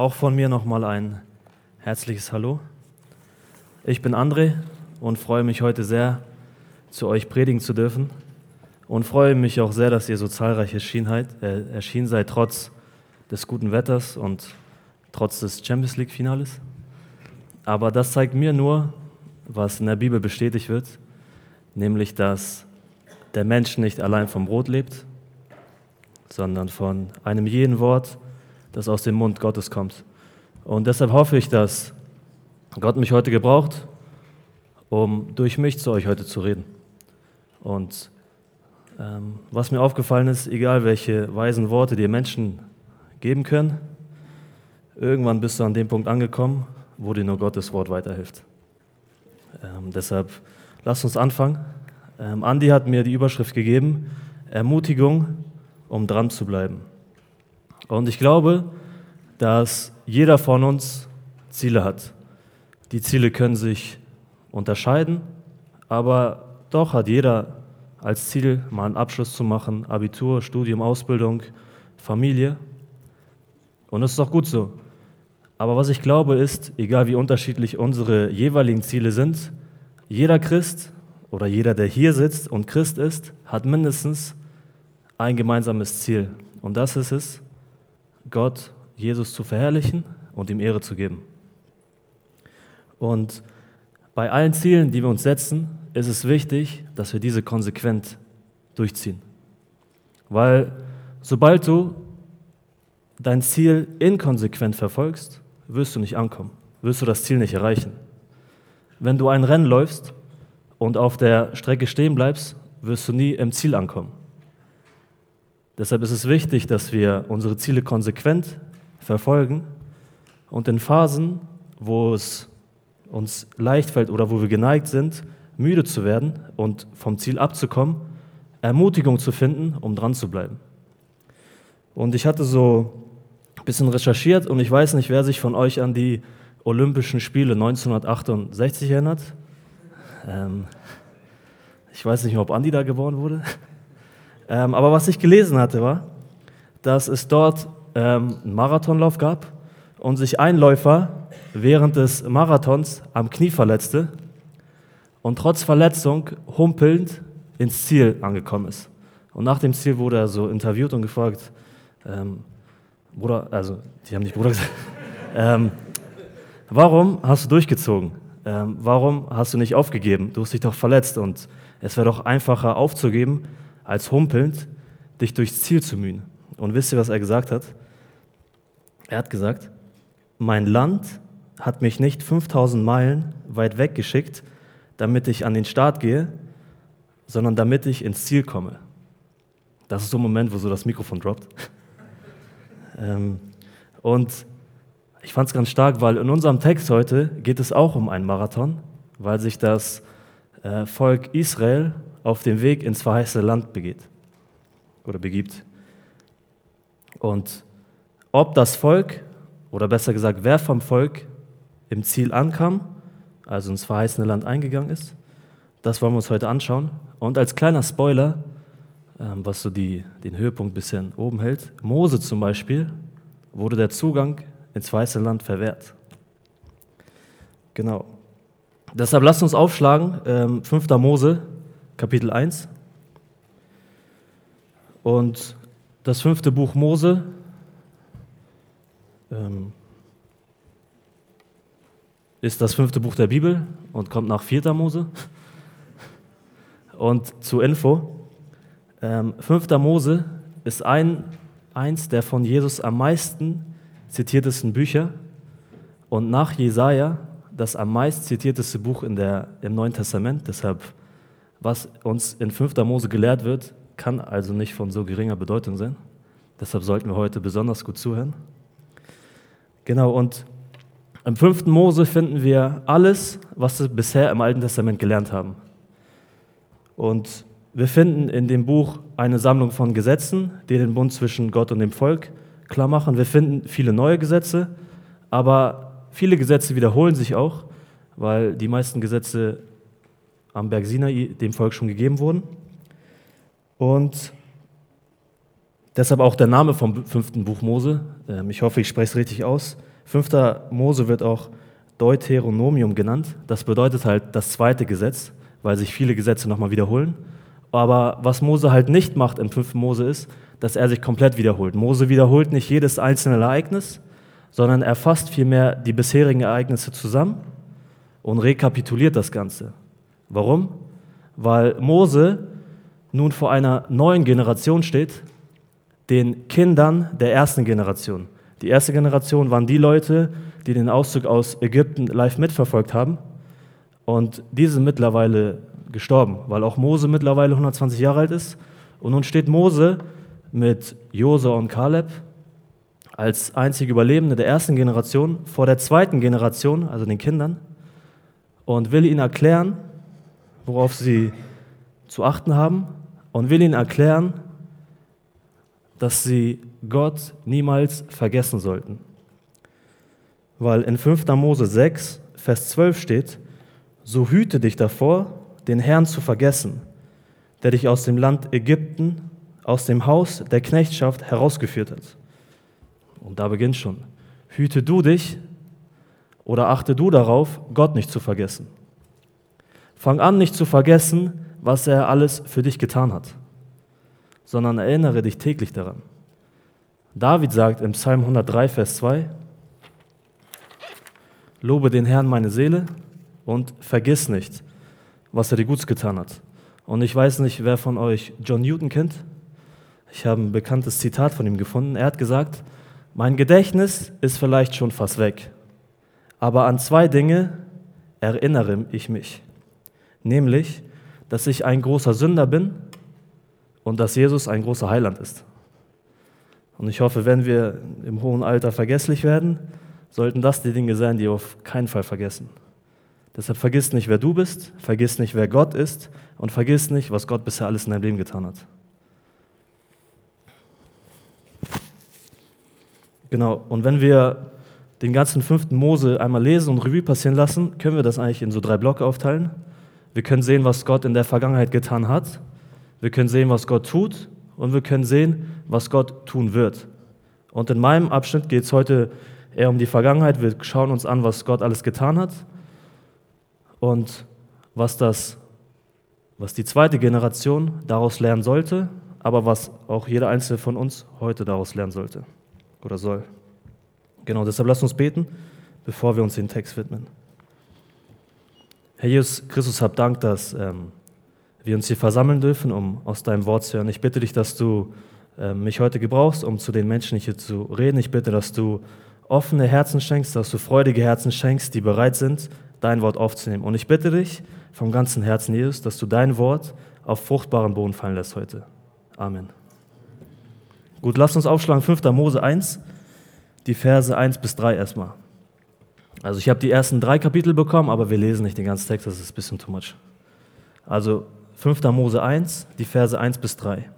Auch von mir nochmal ein herzliches Hallo. Ich bin André und freue mich heute sehr, zu euch predigen zu dürfen und freue mich auch sehr, dass ihr so zahlreich erschienen, äh, erschienen seid, trotz des guten Wetters und trotz des Champions League-Finales. Aber das zeigt mir nur, was in der Bibel bestätigt wird, nämlich dass der Mensch nicht allein vom Brot lebt, sondern von einem jeden Wort, das aus dem Mund Gottes kommt. Und deshalb hoffe ich, dass Gott mich heute gebraucht, um durch mich zu euch heute zu reden. Und ähm, was mir aufgefallen ist, egal welche weisen Worte dir Menschen geben können, irgendwann bist du an dem Punkt angekommen, wo dir nur Gottes Wort weiterhilft. Ähm, deshalb lasst uns anfangen. Ähm, Andi hat mir die Überschrift gegeben, Ermutigung, um dran zu bleiben. Und ich glaube, dass jeder von uns Ziele hat. Die Ziele können sich unterscheiden, aber doch hat jeder als Ziel, mal einen Abschluss zu machen, Abitur, Studium, Ausbildung, Familie. Und das ist auch gut so. Aber was ich glaube ist, egal wie unterschiedlich unsere jeweiligen Ziele sind, jeder Christ oder jeder, der hier sitzt und Christ ist, hat mindestens ein gemeinsames Ziel. Und das ist es, Gott, Jesus zu verherrlichen und ihm Ehre zu geben. Und bei allen Zielen, die wir uns setzen, ist es wichtig, dass wir diese konsequent durchziehen. Weil sobald du dein Ziel inkonsequent verfolgst, wirst du nicht ankommen, wirst du das Ziel nicht erreichen. Wenn du ein Rennen läufst und auf der Strecke stehen bleibst, wirst du nie im Ziel ankommen. Deshalb ist es wichtig, dass wir unsere Ziele konsequent verfolgen und in Phasen, wo es uns leicht fällt oder wo wir geneigt sind, müde zu werden und vom Ziel abzukommen, Ermutigung zu finden, um dran zu bleiben. Und ich hatte so ein bisschen recherchiert und ich weiß nicht, wer sich von euch an die Olympischen Spiele 1968 erinnert. Ähm, ich weiß nicht mehr, ob Andi da geboren wurde. Ähm, aber was ich gelesen hatte, war, dass es dort ähm, einen Marathonlauf gab und sich ein Läufer während des Marathons am Knie verletzte und trotz Verletzung humpelnd ins Ziel angekommen ist. Und nach dem Ziel wurde er so interviewt und gefragt, ähm, Bruder, also die haben nicht Bruder gesagt, ähm, warum hast du durchgezogen? Ähm, warum hast du nicht aufgegeben? Du hast dich doch verletzt und es wäre doch einfacher aufzugeben, als humpelnd dich durchs Ziel zu mühen. Und wisst ihr, was er gesagt hat? Er hat gesagt, mein Land hat mich nicht 5000 Meilen weit weg geschickt, damit ich an den Start gehe, sondern damit ich ins Ziel komme. Das ist so ein Moment, wo so das Mikrofon droppt. ähm, und ich fand es ganz stark, weil in unserem Text heute geht es auch um einen Marathon, weil sich das äh, Volk Israel auf dem Weg ins verheißene Land begeht oder begibt. Und ob das Volk, oder besser gesagt, wer vom Volk im Ziel ankam, also ins verheißene Land eingegangen ist, das wollen wir uns heute anschauen. Und als kleiner Spoiler, ähm, was so die, den Höhepunkt bisschen oben hält, Mose zum Beispiel, wurde der Zugang ins weiße Land verwehrt. Genau. Deshalb lasst uns aufschlagen, 5. Ähm, Mose, Kapitel 1. Und das fünfte Buch Mose ähm, ist das fünfte Buch der Bibel und kommt nach 4. Mose. Und zur Info, ähm, 5. Mose ist ein, eins der von Jesus am meisten zitiertesten Bücher und nach Jesaja das am meist zitierteste Buch in der, im Neuen Testament. Deshalb, was uns in 5. Mose gelehrt wird, kann also nicht von so geringer Bedeutung sein. Deshalb sollten wir heute besonders gut zuhören. Genau, und im 5. Mose finden wir alles, was wir bisher im Alten Testament gelernt haben. Und wir finden in dem Buch eine Sammlung von Gesetzen, die den Bund zwischen Gott und dem Volk klar machen. Wir finden viele neue Gesetze, aber viele Gesetze wiederholen sich auch, weil die meisten Gesetze am Berg Sinai dem Volk schon gegeben wurden. Und deshalb auch der Name vom fünften Buch Mose. Ähm, ich hoffe, ich spreche es richtig aus. Fünfter Mose wird auch Deuteronomium genannt. Das bedeutet halt das zweite Gesetz, weil sich viele Gesetze nochmal wiederholen. Aber was Mose halt nicht macht im fünften Mose ist, dass er sich komplett wiederholt. Mose wiederholt nicht jedes einzelne Ereignis, sondern er fasst vielmehr die bisherigen Ereignisse zusammen und rekapituliert das Ganze. Warum? Weil Mose nun vor einer neuen Generation steht, den Kindern der ersten Generation. Die erste Generation waren die Leute, die den Auszug aus Ägypten live mitverfolgt haben. Und diese sind mittlerweile gestorben, weil auch Mose mittlerweile 120 Jahre alt ist. Und nun steht Mose mit Josua und Kaleb als einzige Überlebende der ersten Generation vor der zweiten Generation, also den Kindern, und will ihnen erklären, worauf sie zu achten haben und will ihnen erklären, dass sie Gott niemals vergessen sollten. Weil in 5. Mose 6, Vers 12 steht, so hüte dich davor, den Herrn zu vergessen, der dich aus dem Land Ägypten, aus dem Haus der Knechtschaft herausgeführt hat. Und da beginnt schon. Hüte du dich oder achte du darauf, Gott nicht zu vergessen. Fang an, nicht zu vergessen, was er alles für dich getan hat, sondern erinnere dich täglich daran. David sagt im Psalm 103, Vers 2, Lobe den Herrn meine Seele und vergiss nicht, was er dir Gutes getan hat. Und ich weiß nicht, wer von euch John Newton kennt. Ich habe ein bekanntes Zitat von ihm gefunden. Er hat gesagt, mein Gedächtnis ist vielleicht schon fast weg, aber an zwei Dinge erinnere ich mich nämlich, dass ich ein großer Sünder bin und dass Jesus ein großer Heiland ist. Und ich hoffe, wenn wir im hohen Alter vergesslich werden, sollten das die Dinge sein, die wir auf keinen Fall vergessen. Deshalb vergiss nicht, wer du bist, vergiss nicht, wer Gott ist und vergiss nicht, was Gott bisher alles in deinem Leben getan hat. Genau, und wenn wir den ganzen fünften Mose einmal lesen und Revue passieren lassen, können wir das eigentlich in so drei Blöcke aufteilen. Wir können sehen, was Gott in der Vergangenheit getan hat. Wir können sehen, was Gott tut. Und wir können sehen, was Gott tun wird. Und in meinem Abschnitt geht es heute eher um die Vergangenheit. Wir schauen uns an, was Gott alles getan hat und was, das, was die zweite Generation daraus lernen sollte, aber was auch jeder einzelne von uns heute daraus lernen sollte oder soll. Genau, deshalb lasst uns beten, bevor wir uns den Text widmen. Herr Jesus Christus, hab Dank, dass ähm, wir uns hier versammeln dürfen, um aus deinem Wort zu hören. Ich bitte dich, dass du äh, mich heute gebrauchst, um zu den Menschen hier zu reden. Ich bitte, dass du offene Herzen schenkst, dass du freudige Herzen schenkst, die bereit sind, dein Wort aufzunehmen. Und ich bitte dich vom ganzen Herzen, Jesus, dass du dein Wort auf fruchtbaren Boden fallen lässt heute. Amen. Gut, lasst uns aufschlagen 5. Mose 1, die Verse 1 bis 3 erstmal. Also ich habe die ersten drei Kapitel bekommen, aber wir lesen nicht den ganzen Text, das ist ein bisschen too much. Also 5. Mose 1, die Verse 1 bis 3.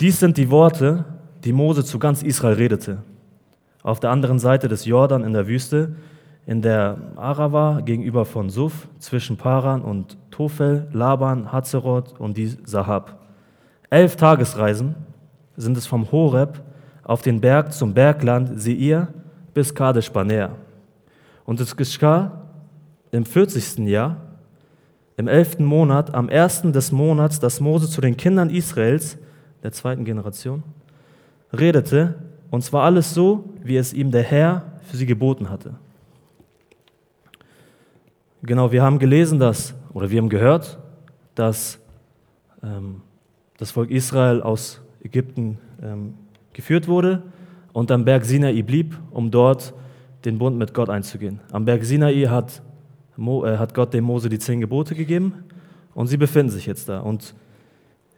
Dies sind die Worte, die Mose zu ganz Israel redete. Auf der anderen Seite des Jordan in der Wüste, in der Arava gegenüber von Suf, zwischen Paran und Tophel, Laban, Hazeroth und die Sahab. Elf Tagesreisen sind es vom Horeb auf den Berg zum Bergland Seir bis Kadesh Barnea. Und es geschah im 40. Jahr, im 11. Monat, am ersten des Monats, dass Mose zu den Kindern Israels, der zweiten Generation, redete, und zwar alles so, wie es ihm der Herr für sie geboten hatte. Genau, wir haben gelesen, dass, oder wir haben gehört, dass ähm, das Volk Israel aus Ägypten ähm, geführt wurde und am Berg Sinai blieb, um dort den Bund mit Gott einzugehen. Am Berg Sinai hat, Mo, äh, hat Gott dem Mose die zehn Gebote gegeben und sie befinden sich jetzt da. Und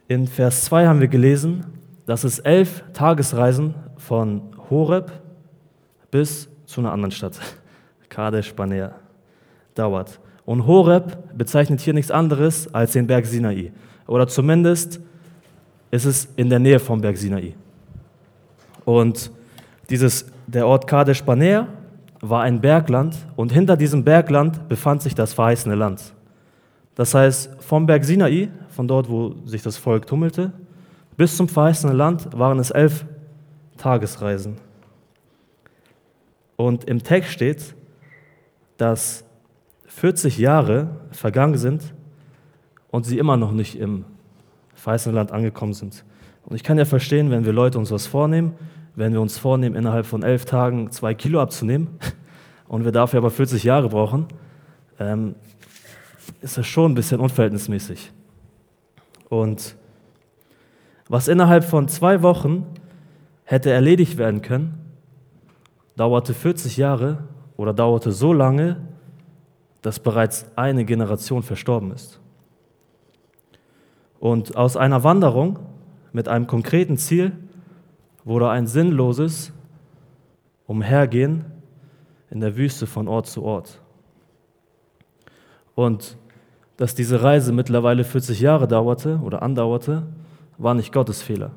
in Vers 2 haben wir gelesen, dass es elf Tagesreisen von Horeb bis zu einer anderen Stadt, Kadesh Barnea, dauert. Und Horeb bezeichnet hier nichts anderes als den Berg Sinai. Oder zumindest ist es in der Nähe vom Berg Sinai. Und dieses, der Ort Kadesh Barnea war ein Bergland und hinter diesem Bergland befand sich das verheißene Land. Das heißt, vom Berg Sinai, von dort, wo sich das Volk tummelte, bis zum verheißenen Land waren es elf Tagesreisen. Und im Text steht, dass 40 Jahre vergangen sind und sie immer noch nicht im verheißenen Land angekommen sind. Und ich kann ja verstehen, wenn wir Leute uns was vornehmen, wenn wir uns vornehmen, innerhalb von elf Tagen zwei Kilo abzunehmen und wir dafür aber 40 Jahre brauchen, ähm, ist das schon ein bisschen unverhältnismäßig. Und was innerhalb von zwei Wochen hätte erledigt werden können, dauerte 40 Jahre oder dauerte so lange, dass bereits eine Generation verstorben ist. Und aus einer Wanderung mit einem konkreten Ziel wurde ein sinnloses Umhergehen in der Wüste von Ort zu Ort. Und dass diese Reise mittlerweile 40 Jahre dauerte oder andauerte, war nicht Gottes Fehler.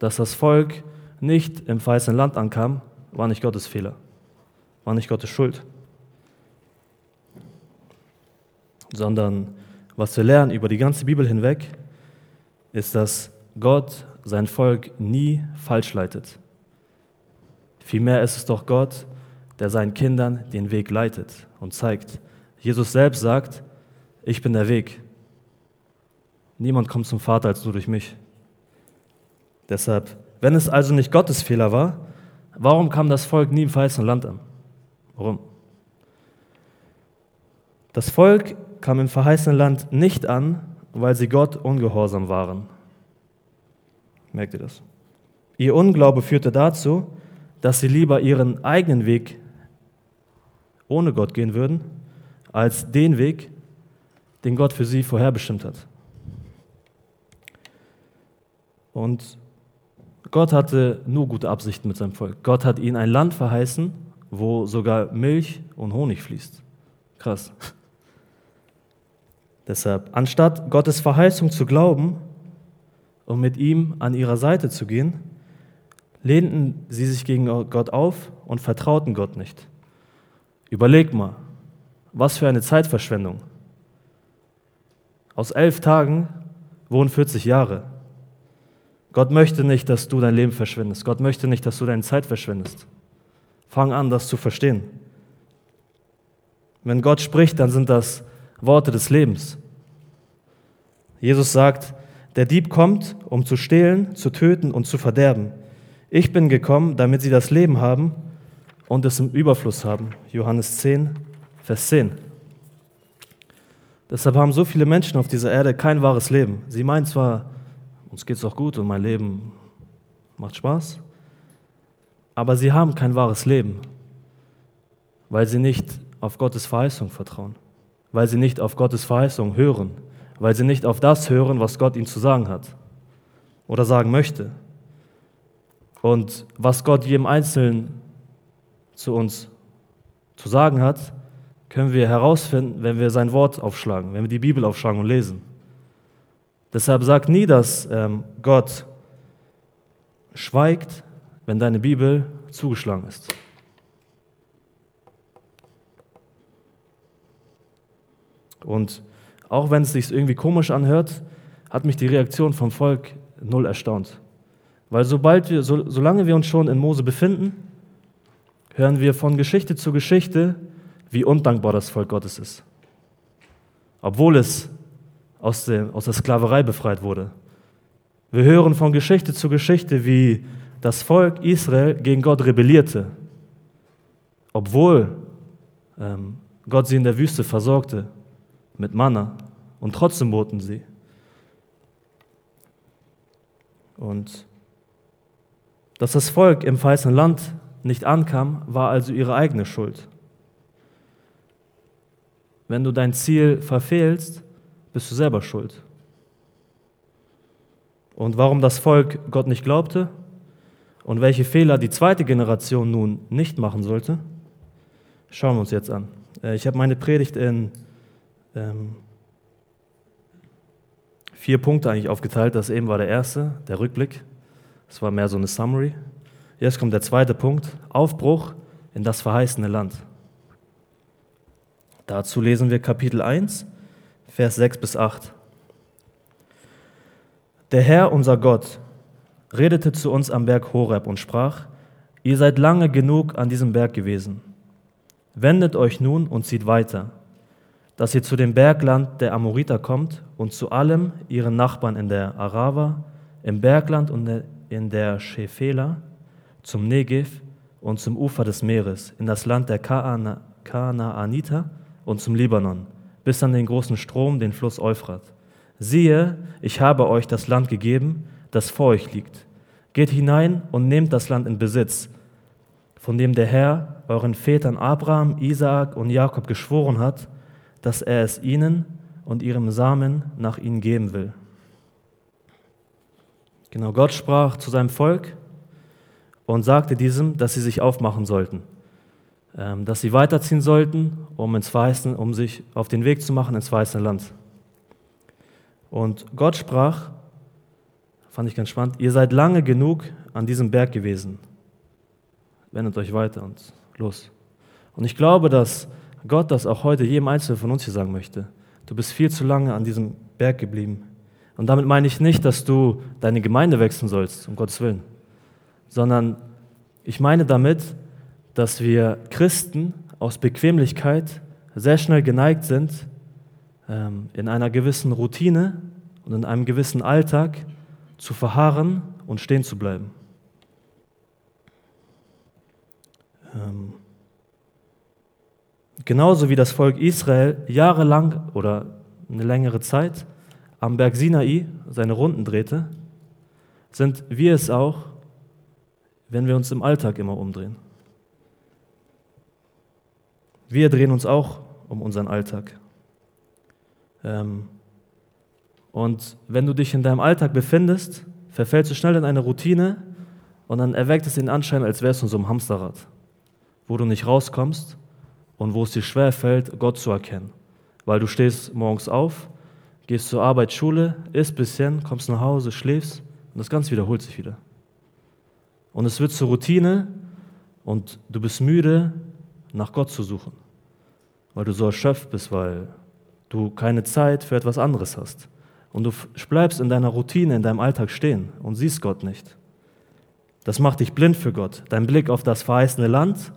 Dass das Volk nicht im verheißenen Land ankam, war nicht Gottes Fehler, war nicht Gottes Schuld, sondern was wir lernen über die ganze Bibel hinweg, ist, dass Gott sein Volk nie falsch leitet. Vielmehr ist es doch Gott, der seinen Kindern den Weg leitet und zeigt. Jesus selbst sagt, ich bin der Weg. Niemand kommt zum Vater als nur durch mich. Deshalb, wenn es also nicht Gottes Fehler war, warum kam das Volk nie im verheißenen Land an? Warum? Das Volk kam im verheißenen Land nicht an, weil sie Gott ungehorsam waren. Merkt ihr das? Ihr Unglaube führte dazu, dass sie lieber ihren eigenen Weg ohne Gott gehen würden, als den Weg, den Gott für sie vorherbestimmt hat. Und Gott hatte nur gute Absichten mit seinem Volk. Gott hat ihnen ein Land verheißen, wo sogar Milch und Honig fließt. Krass. Deshalb, anstatt Gottes Verheißung zu glauben und mit ihm an ihrer Seite zu gehen, lehnten sie sich gegen Gott auf und vertrauten Gott nicht. Überleg mal, was für eine Zeitverschwendung. Aus elf Tagen wohnen 40 Jahre. Gott möchte nicht, dass du dein Leben verschwendest. Gott möchte nicht, dass du deine Zeit verschwendest. Fang an, das zu verstehen. Wenn Gott spricht, dann sind das Worte des Lebens. Jesus sagt, der Dieb kommt, um zu stehlen, zu töten und zu verderben. Ich bin gekommen, damit sie das Leben haben und es im Überfluss haben. Johannes 10, Vers 10. Deshalb haben so viele Menschen auf dieser Erde kein wahres Leben. Sie meinen zwar, uns geht es auch gut und mein Leben macht Spaß, aber sie haben kein wahres Leben, weil sie nicht auf Gottes Verheißung vertrauen weil sie nicht auf Gottes Verheißung hören, weil sie nicht auf das hören, was Gott ihnen zu sagen hat oder sagen möchte. Und was Gott jedem Einzelnen zu uns zu sagen hat, können wir herausfinden, wenn wir sein Wort aufschlagen, wenn wir die Bibel aufschlagen und lesen. Deshalb sag nie, dass ähm, Gott schweigt, wenn deine Bibel zugeschlagen ist. Und auch wenn es sich irgendwie komisch anhört, hat mich die Reaktion vom Volk null erstaunt. Weil sobald wir, so, solange wir uns schon in Mose befinden, hören wir von Geschichte zu Geschichte, wie undankbar das Volk Gottes ist. Obwohl es aus der, aus der Sklaverei befreit wurde. Wir hören von Geschichte zu Geschichte, wie das Volk Israel gegen Gott rebellierte, obwohl ähm, Gott sie in der Wüste versorgte mit Manna und trotzdem boten sie. Und dass das Volk im verheißenen Land nicht ankam, war also ihre eigene Schuld. Wenn du dein Ziel verfehlst, bist du selber schuld. Und warum das Volk Gott nicht glaubte und welche Fehler die zweite Generation nun nicht machen sollte, schauen wir uns jetzt an. Äh, ich habe meine Predigt in ähm, vier Punkte eigentlich aufgeteilt. Das eben war der erste, der Rückblick. Das war mehr so eine Summary. Jetzt kommt der zweite Punkt, Aufbruch in das verheißene Land. Dazu lesen wir Kapitel 1, Vers 6 bis 8. Der Herr, unser Gott, redete zu uns am Berg Horeb und sprach, ihr seid lange genug an diesem Berg gewesen. Wendet euch nun und zieht weiter, dass ihr zu dem Bergland der Amoriter kommt und zu allem ihren Nachbarn in der Arava, im Bergland und in der Schefela, zum Negev und zum Ufer des Meeres, in das Land der Kanaaniter und zum Libanon, bis an den großen Strom, den Fluss Euphrat. Siehe, ich habe euch das Land gegeben, das vor euch liegt. Geht hinein und nehmt das Land in Besitz, von dem der Herr euren Vätern Abraham, Isaak und Jakob geschworen hat, dass er es ihnen und ihrem Samen nach ihnen geben will. Genau, Gott sprach zu seinem Volk und sagte diesem, dass sie sich aufmachen sollten, ähm, dass sie weiterziehen sollten, um, ins Weißen, um sich auf den Weg zu machen ins weiße Land. Und Gott sprach, fand ich ganz spannend, ihr seid lange genug an diesem Berg gewesen. Wendet euch weiter und los. Und ich glaube, dass Gott das auch heute jedem Einzelnen von uns hier sagen möchte. Du bist viel zu lange an diesem Berg geblieben. Und damit meine ich nicht, dass du deine Gemeinde wechseln sollst, um Gottes Willen, sondern ich meine damit, dass wir Christen aus Bequemlichkeit sehr schnell geneigt sind, ähm, in einer gewissen Routine und in einem gewissen Alltag zu verharren und stehen zu bleiben. Ähm, genauso wie das Volk Israel jahrelang oder eine längere Zeit am Berg Sinai seine Runden drehte, sind wir es auch, wenn wir uns im Alltag immer umdrehen. Wir drehen uns auch um unseren Alltag. Ähm, und wenn du dich in deinem Alltag befindest, verfällst du schnell in eine Routine und dann erweckt es den Anschein, als wärst du in so einem Hamsterrad, wo du nicht rauskommst und wo es dir schwer fällt, Gott zu erkennen. Weil du stehst morgens auf, gehst zur Arbeit, Schule, isst ein bisschen, kommst nach Hause, schläfst und das Ganze wiederholt sich wieder. Und es wird zur Routine und du bist müde, nach Gott zu suchen, weil du so erschöpft bist, weil du keine Zeit für etwas anderes hast. Und du bleibst in deiner Routine, in deinem Alltag stehen und siehst Gott nicht. Das macht dich blind für Gott. Dein Blick auf das verheißene Land,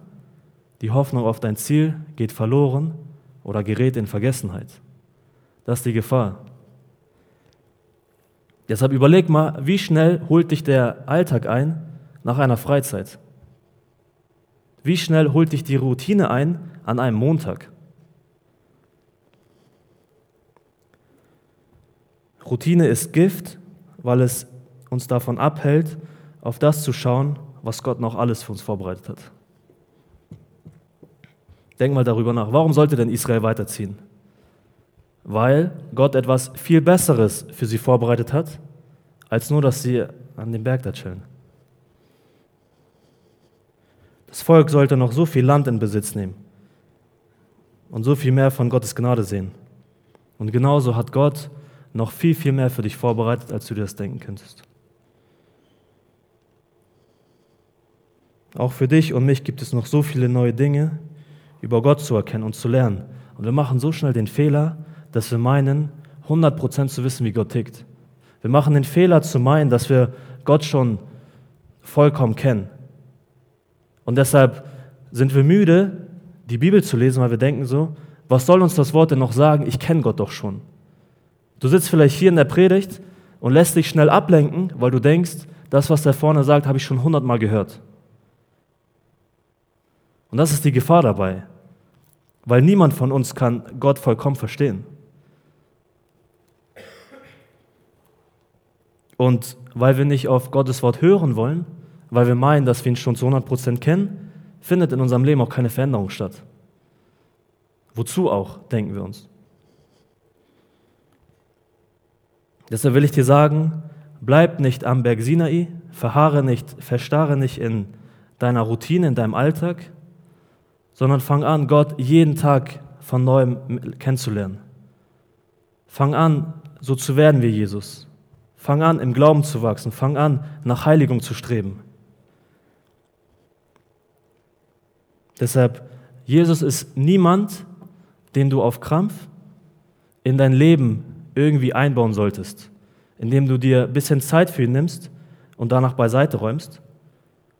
die Hoffnung auf dein Ziel geht verloren oder gerät in Vergessenheit. Das ist die Gefahr. Deshalb überleg mal, wie schnell holt dich der Alltag ein nach einer Freizeit? Wie schnell holt dich die Routine ein an einem Montag? Routine ist Gift, weil es uns davon abhält, auf das zu schauen, was Gott noch alles für uns vorbereitet hat. Denk mal darüber nach. Warum sollte denn Israel weiterziehen? Weil Gott etwas viel Besseres für sie vorbereitet hat, als nur, dass sie an dem Berg da chillen. Das Volk sollte noch so viel Land in Besitz nehmen und so viel mehr von Gottes Gnade sehen. Und genauso hat Gott noch viel, viel mehr für dich vorbereitet, als du dir das denken könntest. Auch für dich und mich gibt es noch so viele neue Dinge über Gott zu erkennen und zu lernen. Und wir machen so schnell den Fehler, dass wir meinen, 100% zu wissen, wie Gott tickt. Wir machen den Fehler zu meinen, dass wir Gott schon vollkommen kennen. Und deshalb sind wir müde, die Bibel zu lesen, weil wir denken so, was soll uns das Wort denn noch sagen? Ich kenne Gott doch schon. Du sitzt vielleicht hier in der Predigt und lässt dich schnell ablenken, weil du denkst, das, was der vorne sagt, habe ich schon hundertmal gehört. Und das ist die Gefahr dabei, weil niemand von uns kann Gott vollkommen verstehen. Und weil wir nicht auf Gottes Wort hören wollen, weil wir meinen, dass wir ihn schon zu 100% kennen, findet in unserem Leben auch keine Veränderung statt. Wozu auch, denken wir uns. Deshalb will ich dir sagen, bleib nicht am Berg Sinai, verharre nicht, verstarre nicht in deiner Routine, in deinem Alltag, sondern fang an, Gott jeden Tag von neuem kennenzulernen. Fang an, so zu werden wie Jesus. Fang an, im Glauben zu wachsen. Fang an, nach Heiligung zu streben. Deshalb, Jesus ist niemand, den du auf Krampf in dein Leben irgendwie einbauen solltest, indem du dir ein bisschen Zeit für ihn nimmst und danach beiseite räumst,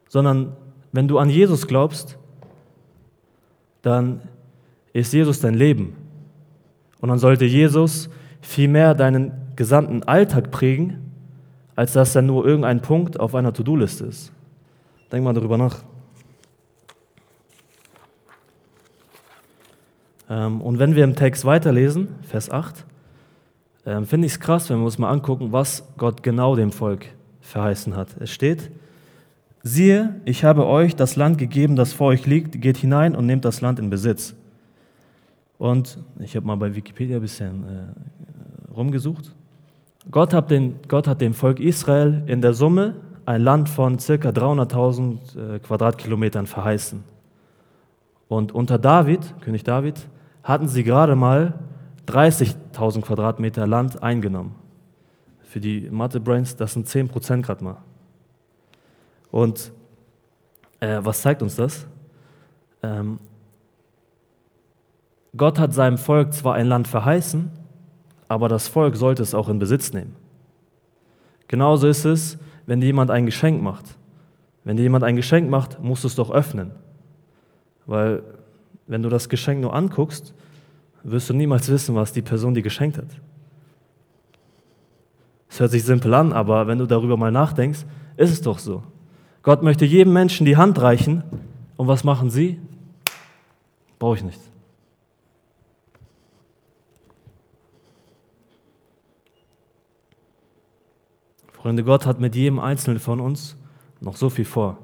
sondern wenn du an Jesus glaubst, dann ist Jesus dein Leben. Und dann sollte Jesus vielmehr deinen gesamten Alltag prägen, als dass er nur irgendein Punkt auf einer To-Do-Liste ist. Denk mal darüber nach. Ähm, und wenn wir im Text weiterlesen, Vers 8, ähm, finde ich es krass, wenn wir uns mal angucken, was Gott genau dem Volk verheißen hat. Es steht, siehe, ich habe euch das Land gegeben, das vor euch liegt, geht hinein und nehmt das Land in Besitz. Und ich habe mal bei Wikipedia ein bisschen äh, rumgesucht. Gott hat, den, Gott hat dem Volk Israel in der Summe ein Land von circa 300.000 äh, Quadratkilometern verheißen. Und unter David, König David, hatten sie gerade mal 30.000 Quadratmeter Land eingenommen. Für die Mathe-Brains, das sind 10 Prozent gerade mal. Und äh, was zeigt uns das? Ähm, Gott hat seinem Volk zwar ein Land verheißen, aber das Volk sollte es auch in Besitz nehmen. Genauso ist es, wenn dir jemand ein Geschenk macht. Wenn dir jemand ein Geschenk macht, musst du es doch öffnen. Weil wenn du das Geschenk nur anguckst, wirst du niemals wissen, was die Person dir geschenkt hat. Es hört sich simpel an, aber wenn du darüber mal nachdenkst, ist es doch so. Gott möchte jedem Menschen die Hand reichen und was machen sie? Brauche ich nicht. Freunde, Gott hat mit jedem Einzelnen von uns noch so viel vor.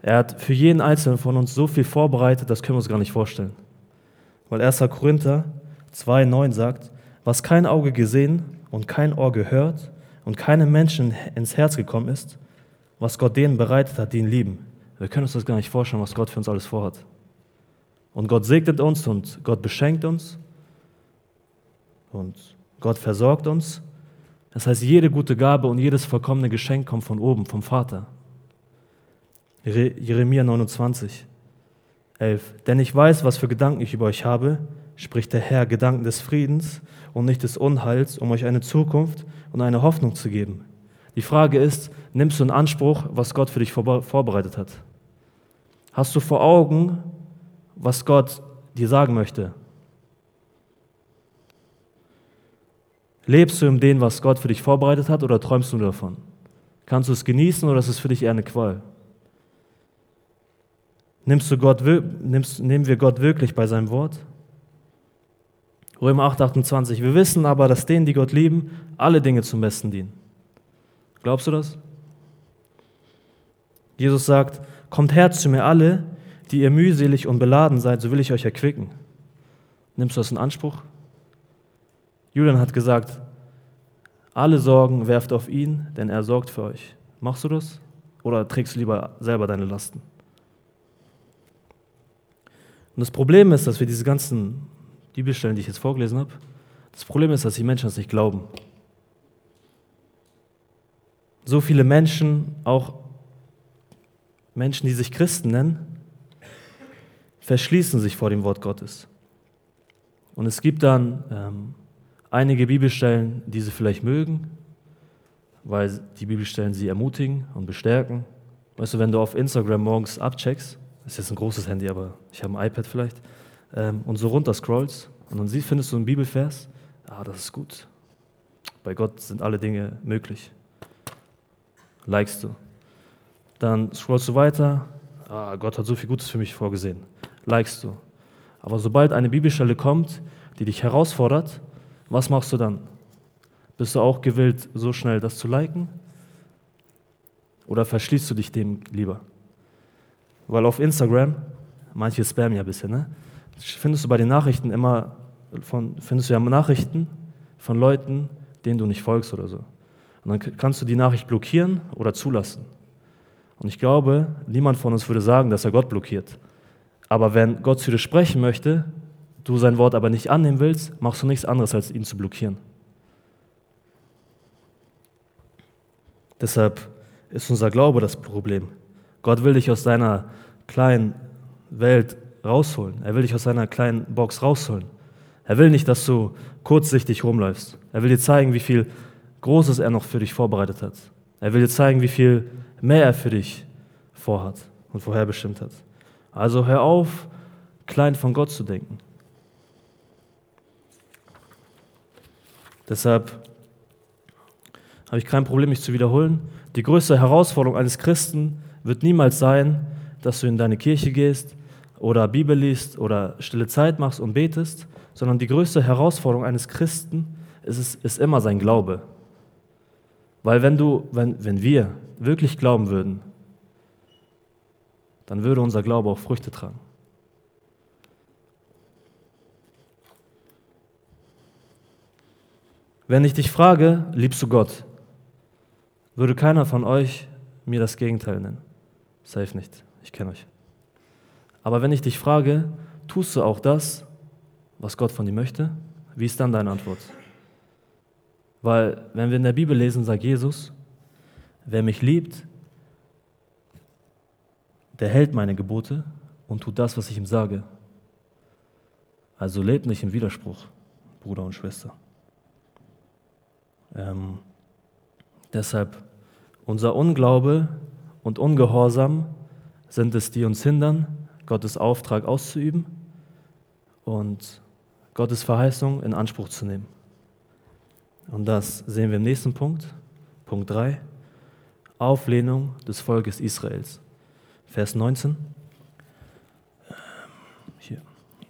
Er hat für jeden Einzelnen von uns so viel vorbereitet, das können wir uns gar nicht vorstellen. Weil 1. Korinther 2,9 sagt, was kein Auge gesehen und kein Ohr gehört und keinem Menschen ins Herz gekommen ist, was Gott denen bereitet hat, die ihn lieben. Wir können uns das gar nicht vorstellen, was Gott für uns alles vorhat. Und Gott segnet uns und Gott beschenkt uns und Gott versorgt uns das heißt, jede gute Gabe und jedes vollkommene Geschenk kommt von oben, vom Vater. Jeremia 29, 11. Denn ich weiß, was für Gedanken ich über euch habe, spricht der Herr, Gedanken des Friedens und nicht des Unheils, um euch eine Zukunft und eine Hoffnung zu geben. Die Frage ist, nimmst du in Anspruch, was Gott für dich vorbereitet hat? Hast du vor Augen, was Gott dir sagen möchte? Lebst du in dem, was Gott für dich vorbereitet hat, oder träumst du nur davon? Kannst du es genießen oder ist es für dich eher eine Qual? Nimmst du Gott, nimmst, nehmen wir Gott wirklich bei seinem Wort? Römer 8, 28. Wir wissen aber, dass denen, die Gott lieben, alle Dinge zum Besten dienen. Glaubst du das? Jesus sagt, kommt her zu mir alle, die ihr mühselig und beladen seid, so will ich euch erquicken. Nimmst du das in Anspruch? Julian hat gesagt, alle Sorgen werft auf ihn, denn er sorgt für euch. Machst du das? Oder trägst du lieber selber deine Lasten? Und das Problem ist, dass wir diese ganzen Bibelstellen, die ich jetzt vorgelesen habe, das Problem ist, dass die Menschen das nicht glauben. So viele Menschen, auch Menschen, die sich Christen nennen, verschließen sich vor dem Wort Gottes. Und es gibt dann ähm, einige Bibelstellen, die sie vielleicht mögen, weil die Bibelstellen sie ermutigen und bestärken. Weißt du, wenn du auf Instagram morgens abcheckst, das ist jetzt ein großes Handy, aber ich habe ein iPad vielleicht, ähm, und so runter scrollst und dann siehst, findest du einen Bibelvers, ah, das ist gut. Bei Gott sind alle Dinge möglich. Likest du. Dann scrollst du weiter, ah, Gott hat so viel Gutes für mich vorgesehen. Likest du. Aber sobald eine Bibelstelle kommt, die dich herausfordert, was machst du dann? Bist du auch gewillt, so schnell das zu liken? Oder verschließt du dich dem lieber? Weil auf Instagram, manche spammen ja ein bisschen, ne? findest du bei den Nachrichten immer, von, findest du ja Nachrichten von Leuten, denen du nicht folgst oder so. Und dann kannst du die Nachricht blockieren oder zulassen. Und ich glaube, niemand von uns würde sagen, dass er Gott blockiert. Aber wenn Gott zu dir sprechen möchte, du sein Wort aber nicht annehmen willst, machst du nichts anderes, als ihn zu blockieren. Deshalb ist unser Glaube das Problem. Gott will dich aus deiner kleinen Welt rausholen. Er will dich aus deiner kleinen Box rausholen. Er will nicht, dass du kurzsichtig rumläufst. Er will dir zeigen, wie viel Großes er noch für dich vorbereitet hat. Er will dir zeigen, wie viel mehr er für dich vorhat. und vorherbestimmt hat. Also hör auf, klein von Gott zu denken. Deshalb habe ich kein Problem, mich zu wiederholen. Die größte Herausforderung eines Christen wird niemals sein, dass du in deine Kirche gehst oder Bibel liest oder stille Zeit machst und betest, sondern die größte Herausforderung eines Christen ist, ist immer sein Glaube. Weil wenn du, wenn, wenn wir wirklich glauben würden, dann würde unser Glaube auch Früchte tragen. Wenn ich dich frage, liebst du Gott, würde keiner von euch mir das Gegenteil nennen. Safe nicht. Ich kenne euch. Aber wenn ich dich frage, tust du auch das, was Gott von dir möchte? Wie ist dann deine Antwort? Weil, wenn wir in der Bibel lesen, sagt Jesus, wer mich liebt, der hält meine Gebote und tut das, was ich ihm sage. Also lebt nicht im Widerspruch, Bruder und Schwester. Ähm, deshalb, unser Unglaube und Ungehorsam sind es, die uns hindern, Gottes Auftrag auszuüben und Gottes Verheißung in Anspruch zu nehmen. Und das sehen wir im nächsten Punkt, Punkt 3, Auflehnung des Volkes Israels. Vers 19. Hier.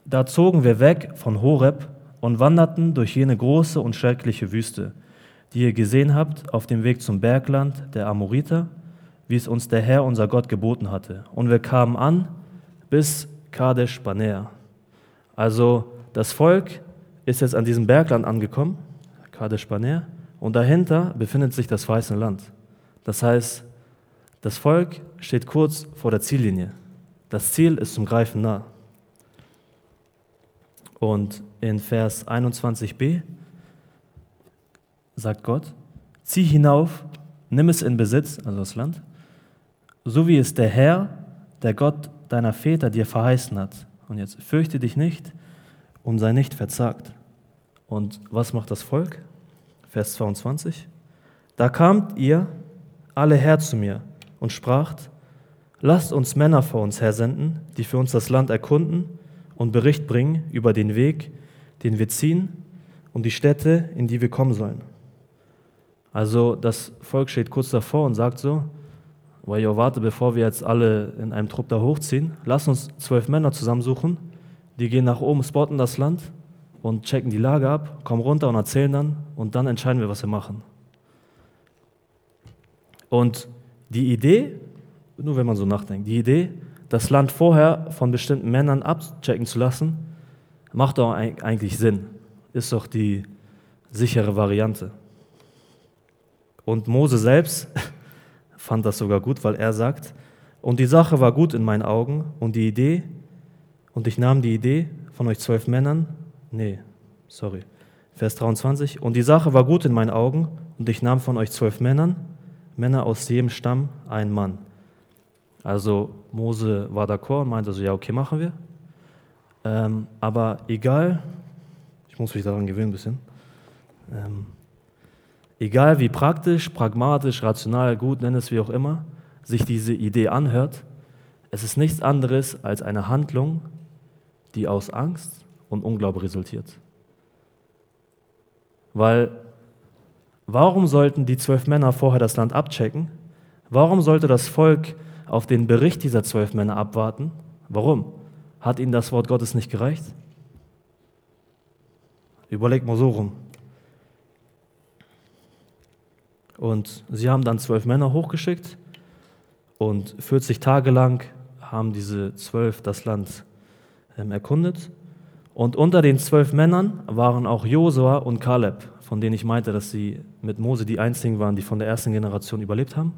Da zogen wir weg von Horeb und wanderten durch jene große und schreckliche Wüste die ihr gesehen habt, auf dem Weg zum Bergland der Amoriter, wie es uns der Herr, unser Gott, geboten hatte. Und wir kamen an bis Kadesh Banea. Also das Volk ist jetzt an diesem Bergland angekommen, Kadesh Banea, und dahinter befindet sich das weiße Land. Das heißt, das Volk steht kurz vor der Ziellinie. Das Ziel ist zum Greifen nah. Und in Vers 21b sagt Gott, zieh hinauf, nimm es in Besitz, also das Land, so wie es der Herr, der Gott deiner Väter dir verheißen hat. Und jetzt fürchte dich nicht und sei nicht verzagt. Und was macht das Volk? Vers 22. Da kamt ihr alle her zu mir und spracht, lasst uns Männer vor uns hersenden, die für uns das Land erkunden und Bericht bringen über den Weg, den wir ziehen und die Städte, in die wir kommen sollen. Also das Volk steht kurz davor und sagt so, Wajo, warte, bevor wir jetzt alle in einem Trupp da hochziehen, lass uns zwölf Männer zusammensuchen, die gehen nach oben, spotten das Land und checken die Lage ab, kommen runter und erzählen dann und dann entscheiden wir, was wir machen. Und die Idee, nur wenn man so nachdenkt, die Idee, das Land vorher von bestimmten Männern abchecken zu lassen, macht doch eigentlich Sinn. Ist doch die sichere Variante. Und Mose selbst fand das sogar gut, weil er sagt, und die Sache war gut in meinen Augen und die Idee, und ich nahm die Idee von euch zwölf Männern, nee, sorry, Vers 23, und die Sache war gut in meinen Augen und ich nahm von euch zwölf Männern, Männer aus jedem Stamm, ein Mann. Also Mose war d'accord und meinte so, ja, okay, machen wir. Ähm, aber egal, ich muss mich daran gewöhnen ein bisschen, ähm, egal wie praktisch, pragmatisch, rational, gut, nenn es wie auch immer, sich diese Idee anhört, es ist nichts anderes als eine Handlung, die aus Angst und Unglaube resultiert. Weil warum sollten die zwölf Männer vorher das Land abchecken? Warum sollte das Volk auf den Bericht dieser zwölf Männer abwarten? Warum? Hat ihnen das Wort Gottes nicht gereicht? Überleg mal so rum. Und sie haben dann zwölf Männer hochgeschickt und 40 Tage lang haben diese zwölf das Land ähm, erkundet. Und unter den zwölf Männern waren auch Josua und Kaleb, von denen ich meinte, dass sie mit Mose die einzigen waren, die von der ersten Generation überlebt haben.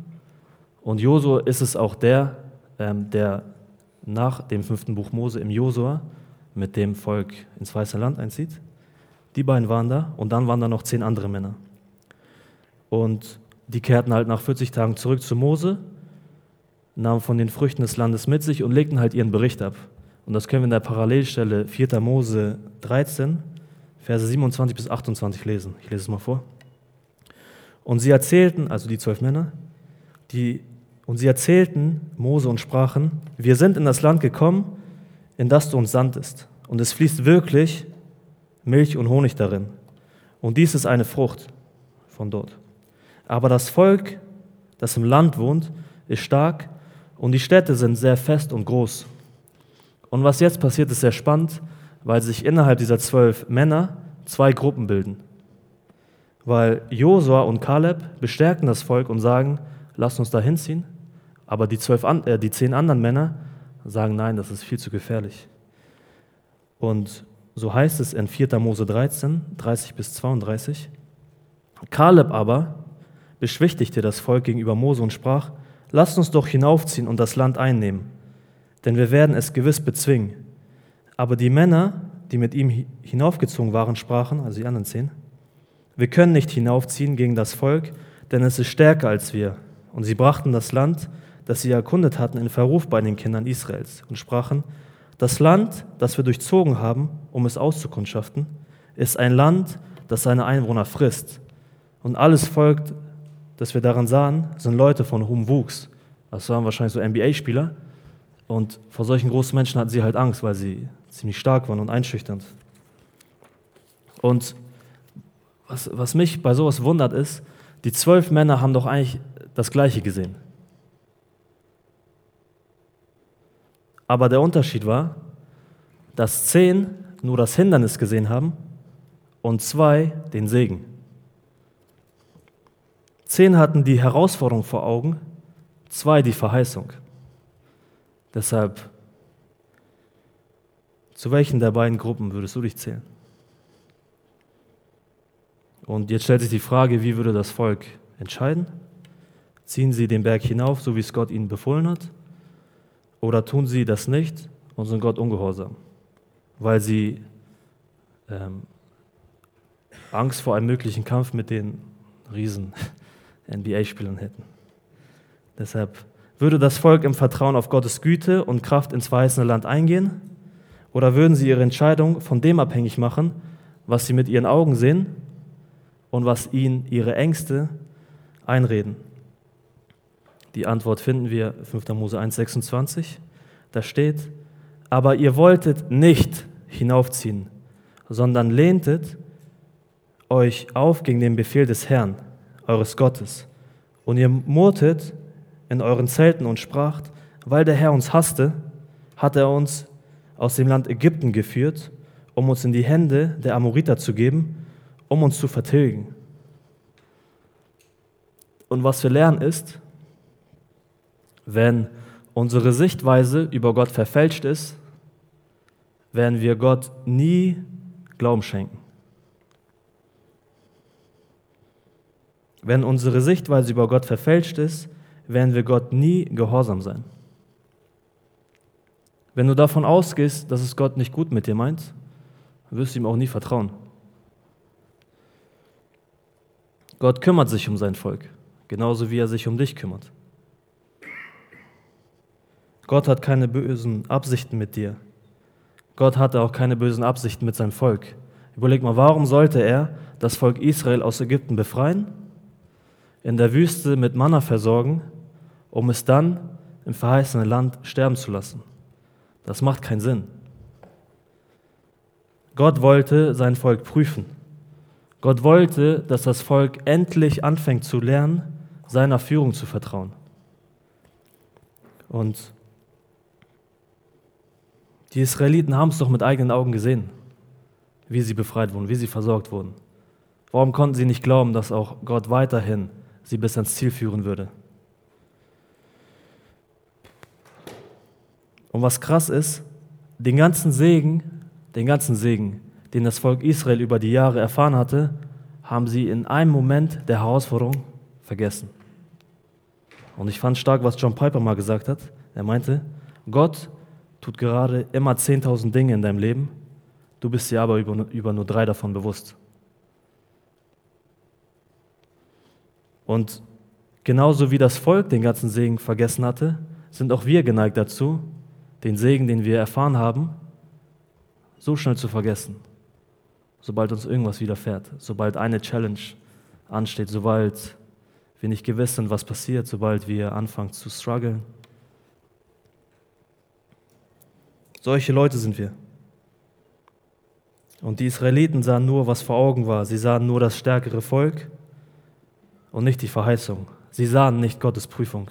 Und Josua ist es auch der, ähm, der nach dem fünften Buch Mose im Josua mit dem Volk ins Weiße Land einzieht. Die beiden waren da und dann waren da noch zehn andere Männer. Und die kehrten halt nach 40 Tagen zurück zu Mose, nahmen von den Früchten des Landes mit sich und legten halt ihren Bericht ab. Und das können wir in der Parallelstelle 4. Mose 13, Verse 27 bis 28 lesen. Ich lese es mal vor. Und sie erzählten, also die zwölf Männer, die und sie erzählten Mose und sprachen, wir sind in das Land gekommen, in das du uns sandtest. Und es fließt wirklich Milch und Honig darin. Und dies ist eine Frucht von dort. Aber das Volk, das im Land wohnt, ist stark und die Städte sind sehr fest und groß. Und was jetzt passiert, ist sehr spannend, weil sich innerhalb dieser zwölf Männer zwei Gruppen bilden. Weil Josua und Kaleb bestärken das Volk und sagen, lasst uns da hinziehen. Aber die, zwölf, äh, die zehn anderen Männer sagen, nein, das ist viel zu gefährlich. Und so heißt es in 4. Mose 13, 30 bis 32. Kaleb aber beschwichtigte das Volk gegenüber Mose und sprach, lasst uns doch hinaufziehen und das Land einnehmen, denn wir werden es gewiss bezwingen. Aber die Männer, die mit ihm hinaufgezogen waren, sprachen, also die anderen zehn, wir können nicht hinaufziehen gegen das Volk, denn es ist stärker als wir. Und sie brachten das Land, das sie erkundet hatten, in Verruf bei den Kindern Israels und sprachen, das Land, das wir durchzogen haben, um es auszukundschaften, ist ein Land, das seine Einwohner frisst. Und alles Volk, das wir daran sahen, sind Leute von hohem Wuchs. Das waren wahrscheinlich so NBA-Spieler. Und vor solchen großen Menschen hatten sie halt Angst, weil sie ziemlich stark waren und einschüchternd. Und was, was mich bei sowas wundert ist, die zwölf Männer haben doch eigentlich das Gleiche gesehen. Aber der Unterschied war, dass zehn nur das Hindernis gesehen haben und zwei den Segen. Zehn hatten die Herausforderung vor Augen, zwei die Verheißung. Deshalb, zu welchen der beiden Gruppen würdest du dich zählen? Und jetzt stellt sich die Frage, wie würde das Volk entscheiden? Ziehen sie den Berg hinauf, so wie es Gott ihnen befohlen hat? Oder tun sie das nicht und sind Gott ungehorsam, weil sie ähm, Angst vor einem möglichen Kampf mit den riesen NBA-Spielern hätten? Deshalb würde das Volk im Vertrauen auf Gottes Güte und Kraft ins verheißene Land eingehen? Oder würden sie ihre Entscheidung von dem abhängig machen, was sie mit ihren Augen sehen und was ihnen ihre Ängste einreden. Die Antwort finden wir 5. Mose 1,26. Da steht, aber ihr wolltet nicht hinaufziehen, sondern lehntet euch auf gegen den Befehl des Herrn, eures Gottes. Und ihr murrtet in euren Zelten und spracht, weil der Herr uns hasste, hat er uns aus dem Land Ägypten geführt, um uns in die Hände der Amoriter zu geben um uns zu vertilgen. Und was wir lernen ist, wenn unsere Sichtweise über Gott verfälscht ist, werden wir Gott nie Glauben schenken. Wenn unsere Sichtweise über Gott verfälscht ist, werden wir Gott nie gehorsam sein. Wenn du davon ausgehst, dass es Gott nicht gut mit dir meint, wirst du ihm auch nie vertrauen. Gott kümmert sich um sein Volk, genauso wie er sich um dich kümmert. Gott hat keine bösen Absichten mit dir. Gott hatte auch keine bösen Absichten mit seinem Volk. Überleg mal, warum sollte er das Volk Israel aus Ägypten befreien, in der Wüste mit Manna versorgen, um es dann im verheißenen Land sterben zu lassen? Das macht keinen Sinn. Gott wollte sein Volk prüfen. Gott wollte, dass das Volk endlich anfängt zu lernen, seiner Führung zu vertrauen. Und die Israeliten haben es doch mit eigenen Augen gesehen, wie sie befreit wurden, wie sie versorgt wurden. Warum konnten sie nicht glauben, dass auch Gott weiterhin sie bis ans Ziel führen würde? Und was krass ist, den ganzen Segen, den ganzen Segen, den das Volk Israel über die Jahre erfahren hatte, haben sie in einem Moment der Herausforderung vergessen. Und ich fand stark, was John Piper mal gesagt hat. Er meinte, Gott tut gerade immer 10.000 Dinge in deinem Leben, du bist dir aber über, über nur drei davon bewusst. Und genauso wie das Volk den ganzen Segen vergessen hatte, sind auch wir geneigt dazu, den Segen, den wir erfahren haben, so schnell zu vergessen sobald uns irgendwas widerfährt, sobald eine Challenge ansteht, sobald wir nicht gewiss sind, was passiert, sobald wir anfangen zu strugglen. Solche Leute sind wir. Und die Israeliten sahen nur, was vor Augen war. Sie sahen nur das stärkere Volk und nicht die Verheißung. Sie sahen nicht Gottes Prüfung.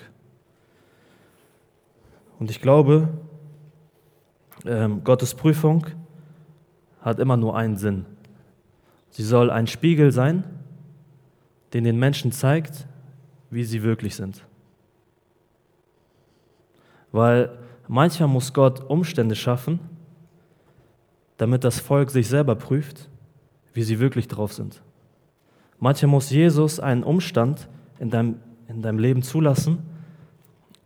Und ich glaube, ähm, Gottes Prüfung hat immer nur einen Sinn. Sie soll ein Spiegel sein, den den Menschen zeigt, wie sie wirklich sind. Weil manchmal muss Gott Umstände schaffen, damit das Volk sich selber prüft, wie sie wirklich drauf sind. Manchmal muss Jesus einen Umstand in deinem, in deinem Leben zulassen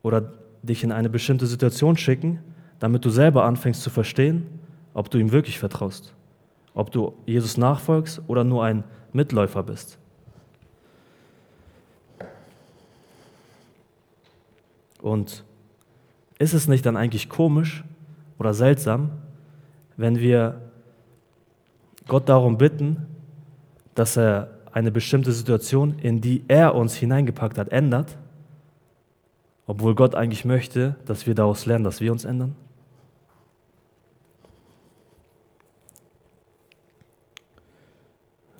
oder dich in eine bestimmte Situation schicken, damit du selber anfängst zu verstehen, ob du ihm wirklich vertraust, ob du Jesus nachfolgst oder nur ein Mitläufer bist. Und ist es nicht dann eigentlich komisch oder seltsam, wenn wir Gott darum bitten, dass er eine bestimmte Situation, in die er uns hineingepackt hat, ändert, obwohl Gott eigentlich möchte, dass wir daraus lernen, dass wir uns ändern?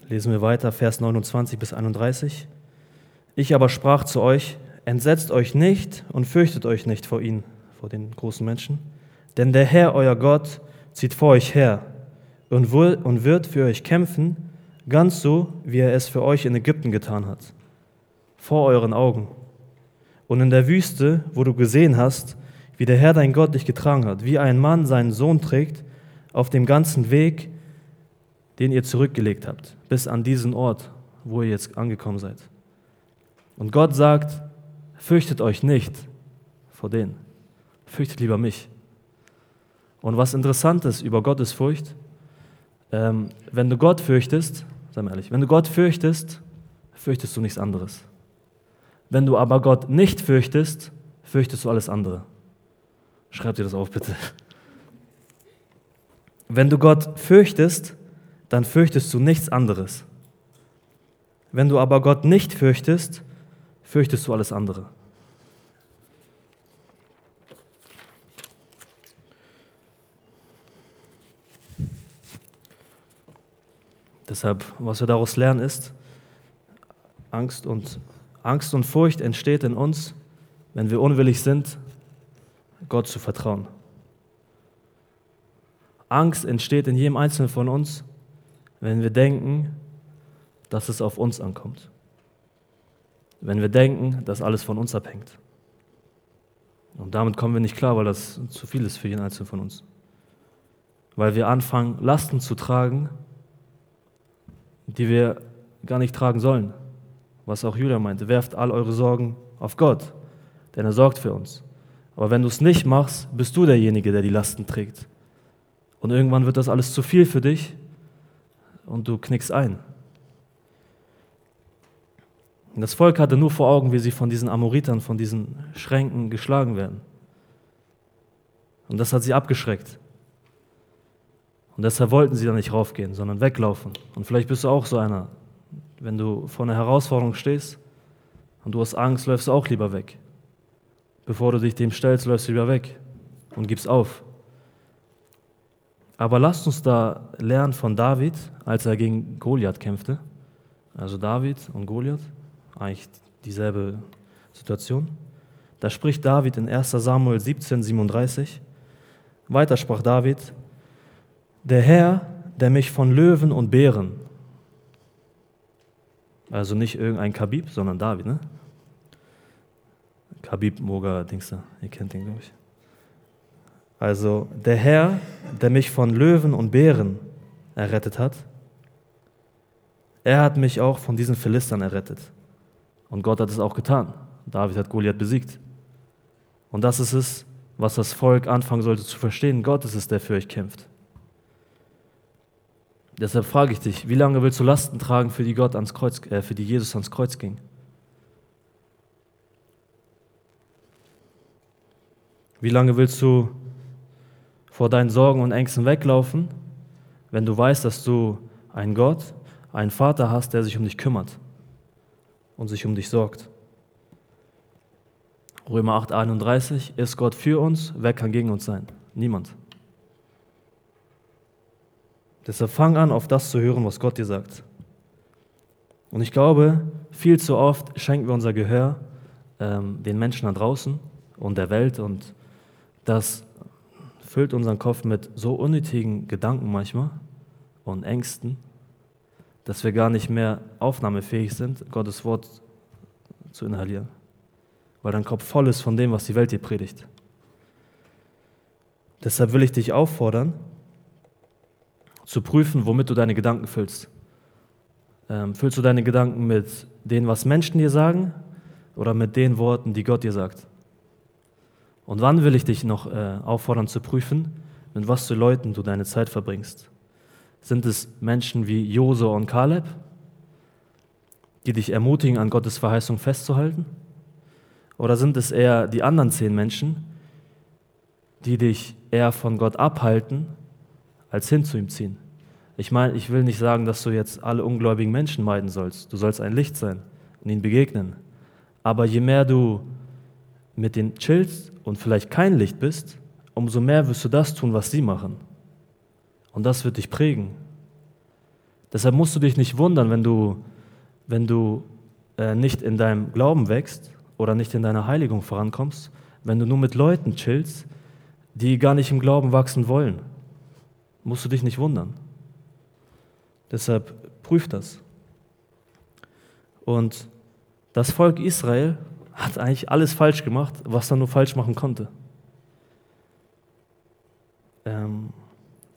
Lesen wir weiter, Vers 29 bis 31. Ich aber sprach zu euch, entsetzt euch nicht und fürchtet euch nicht vor ihnen, vor den großen Menschen, denn der Herr, euer Gott, zieht vor euch her und wird für euch kämpfen, ganz so, wie er es für euch in Ägypten getan hat, vor euren Augen. Und in der Wüste, wo du gesehen hast, wie der Herr dein Gott dich getragen hat, wie ein Mann seinen Sohn trägt, auf dem ganzen Weg, den ihr zurückgelegt habt, bis an diesen Ort, wo ihr jetzt angekommen seid. Und Gott sagt, fürchtet euch nicht vor denen, fürchtet lieber mich. Und was interessant ist über Gottes Furcht, ähm, wenn du Gott fürchtest, sei mal ehrlich, wenn du Gott fürchtest, fürchtest du nichts anderes. Wenn du aber Gott nicht fürchtest, fürchtest du alles andere. Schreib dir das auf, bitte. Wenn du Gott fürchtest, dann fürchtest du nichts anderes. Wenn du aber Gott nicht fürchtest, fürchtest du alles andere. Deshalb, was wir daraus lernen, ist, Angst und, Angst und Furcht entsteht in uns, wenn wir unwillig sind, Gott zu vertrauen. Angst entsteht in jedem Einzelnen von uns, wenn wir denken, dass es auf uns ankommt. Wenn wir denken, dass alles von uns abhängt. Und damit kommen wir nicht klar, weil das zu viel ist für jeden Einzelnen von uns. Weil wir anfangen, Lasten zu tragen, die wir gar nicht tragen sollen. Was auch Julia meinte, werft all eure Sorgen auf Gott, denn er sorgt für uns. Aber wenn du es nicht machst, bist du derjenige, der die Lasten trägt. Und irgendwann wird das alles zu viel für dich und du knickst ein. Und das Volk hatte nur vor Augen, wie sie von diesen Amoritern, von diesen Schränken geschlagen werden. Und das hat sie abgeschreckt. Und deshalb wollten sie da nicht raufgehen, sondern weglaufen. Und vielleicht bist du auch so einer. Wenn du vor einer Herausforderung stehst und du hast Angst, läufst du auch lieber weg. Bevor du dich dem stellst, läufst du lieber weg und gibst auf. Aber lasst uns da lernen von David, als er gegen Goliath kämpfte. Also David und Goliath, eigentlich dieselbe Situation. Da spricht David in 1 Samuel 17, 37. Weiter sprach David, der Herr, der mich von Löwen und Bären, also nicht irgendein Kabib, sondern David, ne? Kabib Moga Dingster, ihr kennt den, glaube ich. Also der Herr, der mich von Löwen und Bären errettet hat, er hat mich auch von diesen Philistern errettet. Und Gott hat es auch getan. David hat Goliath besiegt. Und das ist es, was das Volk anfangen sollte zu verstehen. Gott ist es, der für euch kämpft. Deshalb frage ich dich, wie lange willst du Lasten tragen, für die, Gott ans Kreuz, äh, für die Jesus ans Kreuz ging? Wie lange willst du vor deinen Sorgen und Ängsten weglaufen, wenn du weißt, dass du einen Gott, einen Vater hast, der sich um dich kümmert und sich um dich sorgt? Römer 8, 31, ist Gott für uns, wer kann gegen uns sein? Niemand. Deshalb fang an, auf das zu hören, was Gott dir sagt. Und ich glaube, viel zu oft schenken wir unser Gehör ähm, den Menschen da draußen und der Welt und das füllt unseren Kopf mit so unnötigen Gedanken manchmal und Ängsten, dass wir gar nicht mehr aufnahmefähig sind, Gottes Wort zu inhalieren, weil dein Kopf voll ist von dem, was die Welt dir predigt. Deshalb will ich dich auffordern, zu prüfen, womit du deine Gedanken füllst. Ähm, füllst du deine Gedanken mit dem, was Menschen dir sagen oder mit den Worten, die Gott dir sagt? Und wann will ich dich noch äh, auffordern zu prüfen, mit was für Leuten du deine Zeit verbringst? Sind es Menschen wie Jose und Kaleb, die dich ermutigen, an Gottes Verheißung festzuhalten? Oder sind es eher die anderen zehn Menschen, die dich eher von Gott abhalten als hin zu ihm ziehen. Ich meine, ich will nicht sagen, dass du jetzt alle ungläubigen Menschen meiden sollst. Du sollst ein Licht sein und ihnen begegnen. Aber je mehr du mit denen chillst und vielleicht kein Licht bist, umso mehr wirst du das tun, was sie machen. Und das wird dich prägen. Deshalb musst du dich nicht wundern, wenn du, wenn du äh, nicht in deinem Glauben wächst oder nicht in deiner Heiligung vorankommst, wenn du nur mit Leuten chillst, die gar nicht im Glauben wachsen wollen musst du dich nicht wundern. Deshalb prüf das. Und das Volk Israel hat eigentlich alles falsch gemacht, was er nur falsch machen konnte. Ähm,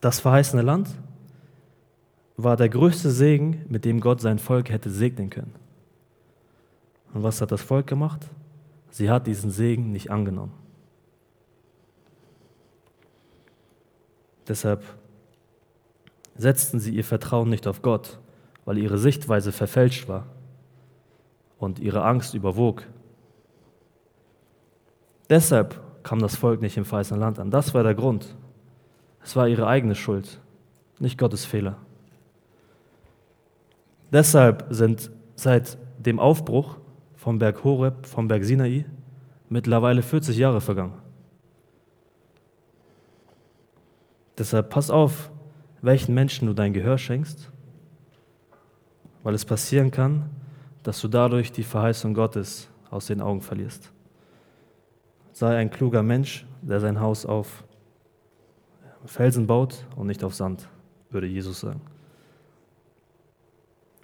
das verheißene Land war der größte Segen, mit dem Gott sein Volk hätte segnen können. Und was hat das Volk gemacht? Sie hat diesen Segen nicht angenommen. Deshalb setzten sie ihr Vertrauen nicht auf Gott, weil ihre Sichtweise verfälscht war und ihre Angst überwog. Deshalb kam das Volk nicht im verheißenen Land an. Das war der Grund. Es war ihre eigene Schuld, nicht Gottes Fehler. Deshalb sind seit dem Aufbruch vom Berg Horeb, vom Berg Sinai, mittlerweile 40 Jahre vergangen. Deshalb pass auf, welchen Menschen du dein Gehör schenkst, weil es passieren kann, dass du dadurch die Verheißung Gottes aus den Augen verlierst. Sei ein kluger Mensch, der sein Haus auf Felsen baut und nicht auf Sand, würde Jesus sagen.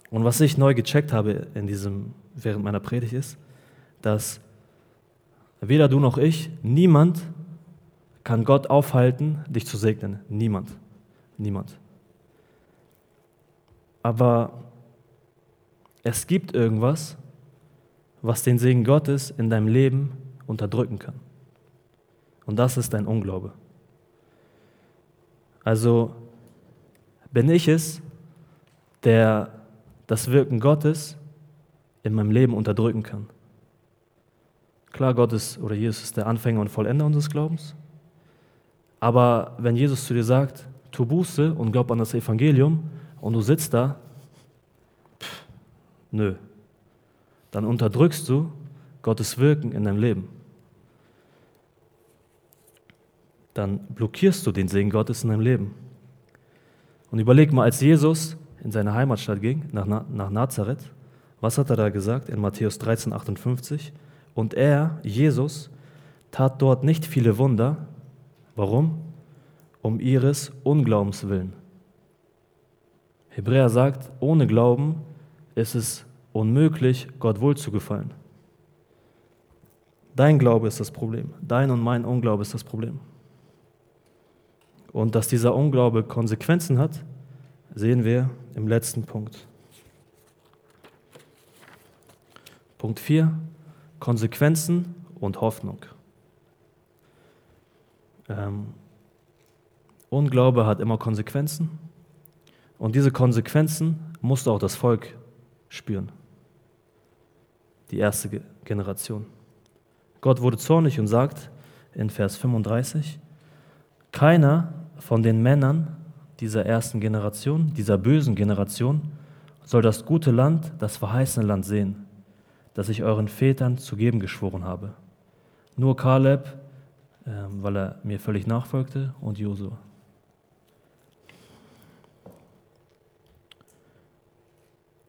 Und was ich neu gecheckt habe in diesem, während meiner Predigt ist, dass weder du noch ich, niemand kann Gott aufhalten, dich zu segnen. Niemand. Niemand. Aber es gibt irgendwas, was den Segen Gottes in deinem Leben unterdrücken kann. Und das ist dein Unglaube. Also bin ich es, der das Wirken Gottes in meinem Leben unterdrücken kann. Klar, Gott ist oder Jesus ist der Anfänger und Vollender unseres Glaubens. Aber wenn Jesus zu dir sagt, tu Buße und glaub an das Evangelium und du sitzt da, pff, nö, dann unterdrückst du Gottes Wirken in deinem Leben. Dann blockierst du den Segen Gottes in deinem Leben. Und überleg mal, als Jesus in seine Heimatstadt ging, nach, nach Nazareth, was hat er da gesagt in Matthäus 13, 58? Und er, Jesus, tat dort nicht viele Wunder. Warum? um ihres Unglaubens willen. Hebräer sagt, ohne Glauben ist es unmöglich, Gott wohlzugefallen. Dein Glaube ist das Problem. Dein und mein Unglaube ist das Problem. Und dass dieser Unglaube Konsequenzen hat, sehen wir im letzten Punkt. Punkt 4. Konsequenzen und Hoffnung. Ähm, Unglaube hat immer Konsequenzen und diese Konsequenzen musste auch das Volk spüren. Die erste Generation. Gott wurde zornig und sagt in Vers 35, keiner von den Männern dieser ersten Generation, dieser bösen Generation, soll das gute Land, das verheißene Land sehen, das ich euren Vätern zu geben geschworen habe. Nur Kaleb, äh, weil er mir völlig nachfolgte, und Josua.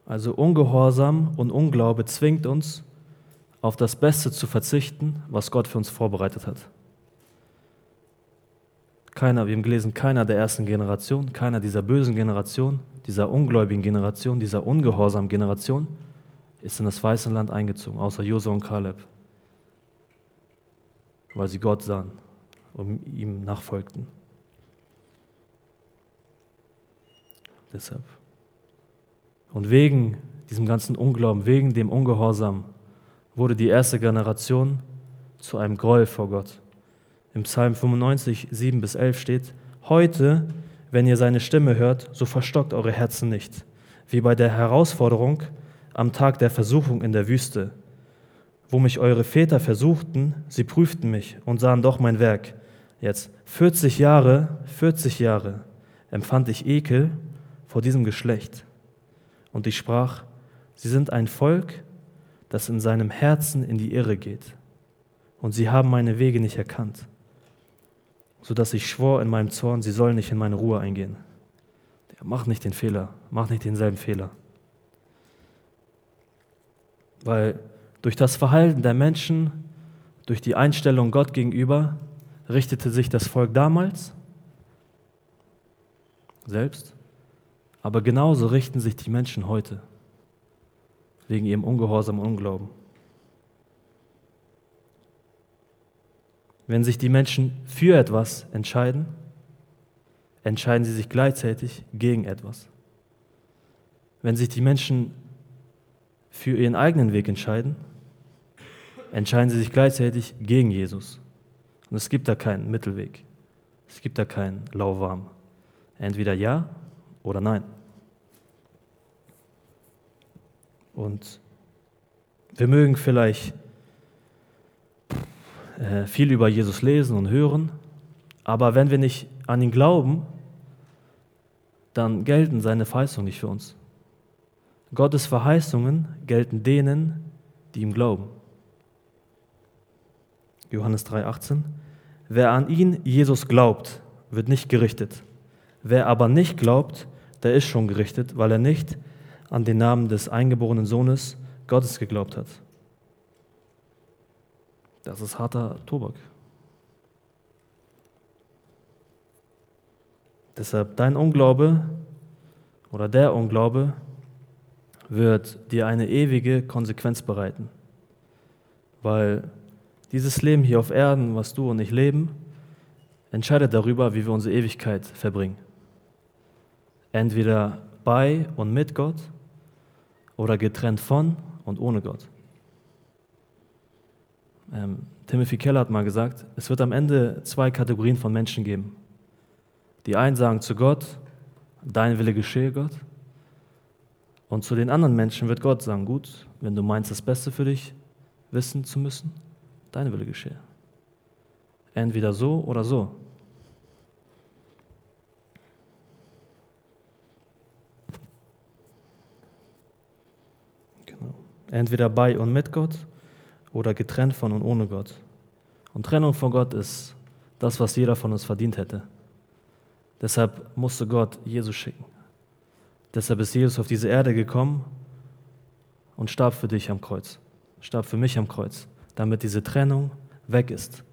Also Ungehorsam und Unglaube zwingt uns, auf das Beste zu verzichten, was Gott für uns vorbereitet hat. Keiner, wir haben gelesen, keiner der ersten Generation, keiner dieser bösen Generation, dieser ungläubigen Generation, dieser ungehorsamen Generation ist in das weiße Land eingezogen, außer Josua und Kaleb, weil sie Gott sahen und ihm nachfolgten. Deshalb. Und wegen diesem ganzen Unglauben, wegen dem Ungehorsam, wurde die erste Generation zu einem Gräuel vor Gott. Im Psalm 95, 7 bis 11 steht, Heute, wenn ihr seine Stimme hört, so verstockt eure Herzen nicht, wie bei der Herausforderung am Tag der Versuchung in der Wüste, wo mich eure Väter versuchten, sie prüften mich und sahen doch mein Werk. Jetzt 40 Jahre, 40 Jahre empfand ich Ekel vor diesem Geschlecht. Und ich sprach, sie sind ein Volk, das in seinem Herzen in die Irre geht. Und sie haben meine Wege nicht erkannt, sodass ich schwor in meinem Zorn, sie sollen nicht in meine Ruhe eingehen. Mach nicht den Fehler, mach nicht denselben Fehler. Weil durch das Verhalten der Menschen, durch die Einstellung Gott gegenüber, richtete sich das Volk damals selbst, aber genauso richten sich die Menschen heute wegen ihrem Ungehorsam und Unglauben. Wenn sich die Menschen für etwas entscheiden, entscheiden sie sich gleichzeitig gegen etwas. Wenn sich die Menschen für ihren eigenen Weg entscheiden, entscheiden sie sich gleichzeitig gegen Jesus. Und es gibt da keinen Mittelweg. Es gibt da keinen lauwarm. Entweder ja oder nein. Und wir mögen vielleicht äh, viel über Jesus lesen und hören, aber wenn wir nicht an ihn glauben, dann gelten seine Verheißungen nicht für uns. Gottes Verheißungen gelten denen, die ihm glauben. Johannes 3:18 Wer an ihn, Jesus, glaubt, wird nicht gerichtet. Wer aber nicht glaubt, der ist schon gerichtet, weil er nicht an den Namen des eingeborenen Sohnes Gottes geglaubt hat. Das ist harter Tobak. Deshalb dein Unglaube oder der Unglaube wird dir eine ewige Konsequenz bereiten. Weil dieses Leben hier auf Erden, was du und ich leben, entscheidet darüber, wie wir unsere Ewigkeit verbringen. Entweder bei und mit Gott oder getrennt von und ohne Gott. Ähm, Timothy Keller hat mal gesagt, es wird am Ende zwei Kategorien von Menschen geben. Die einen sagen zu Gott, dein Wille geschehe Gott. Und zu den anderen Menschen wird Gott sagen, gut, wenn du meinst, das Beste für dich wissen zu müssen, dein Wille geschehe. Entweder so oder so. Entweder bei und mit Gott oder getrennt von und ohne Gott. Und Trennung von Gott ist das, was jeder von uns verdient hätte. Deshalb musste Gott Jesus schicken. Deshalb ist Jesus auf diese Erde gekommen und starb für dich am Kreuz, starb für mich am Kreuz, damit diese Trennung weg ist.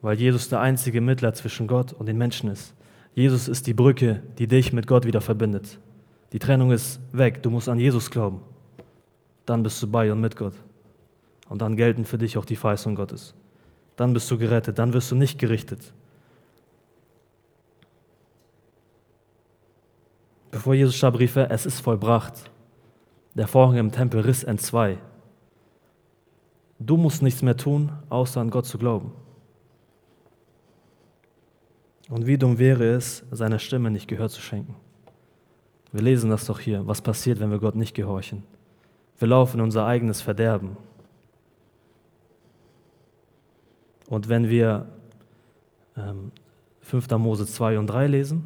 Weil Jesus der einzige Mittler zwischen Gott und den Menschen ist. Jesus ist die Brücke, die dich mit Gott wieder verbindet. Die Trennung ist weg, du musst an Jesus glauben dann bist du bei und mit Gott. Und dann gelten für dich auch die Verheißungen Gottes. Dann bist du gerettet, dann wirst du nicht gerichtet. Bevor Jesus starb, rief er, es ist vollbracht. Der Vorhang im Tempel riss entzwei. Du musst nichts mehr tun, außer an Gott zu glauben. Und wie dumm wäre es, seiner Stimme nicht Gehör zu schenken. Wir lesen das doch hier, was passiert, wenn wir Gott nicht gehorchen. Wir laufen in unser eigenes Verderben. Und wenn wir ähm, 5. Mose 2 und 3 lesen,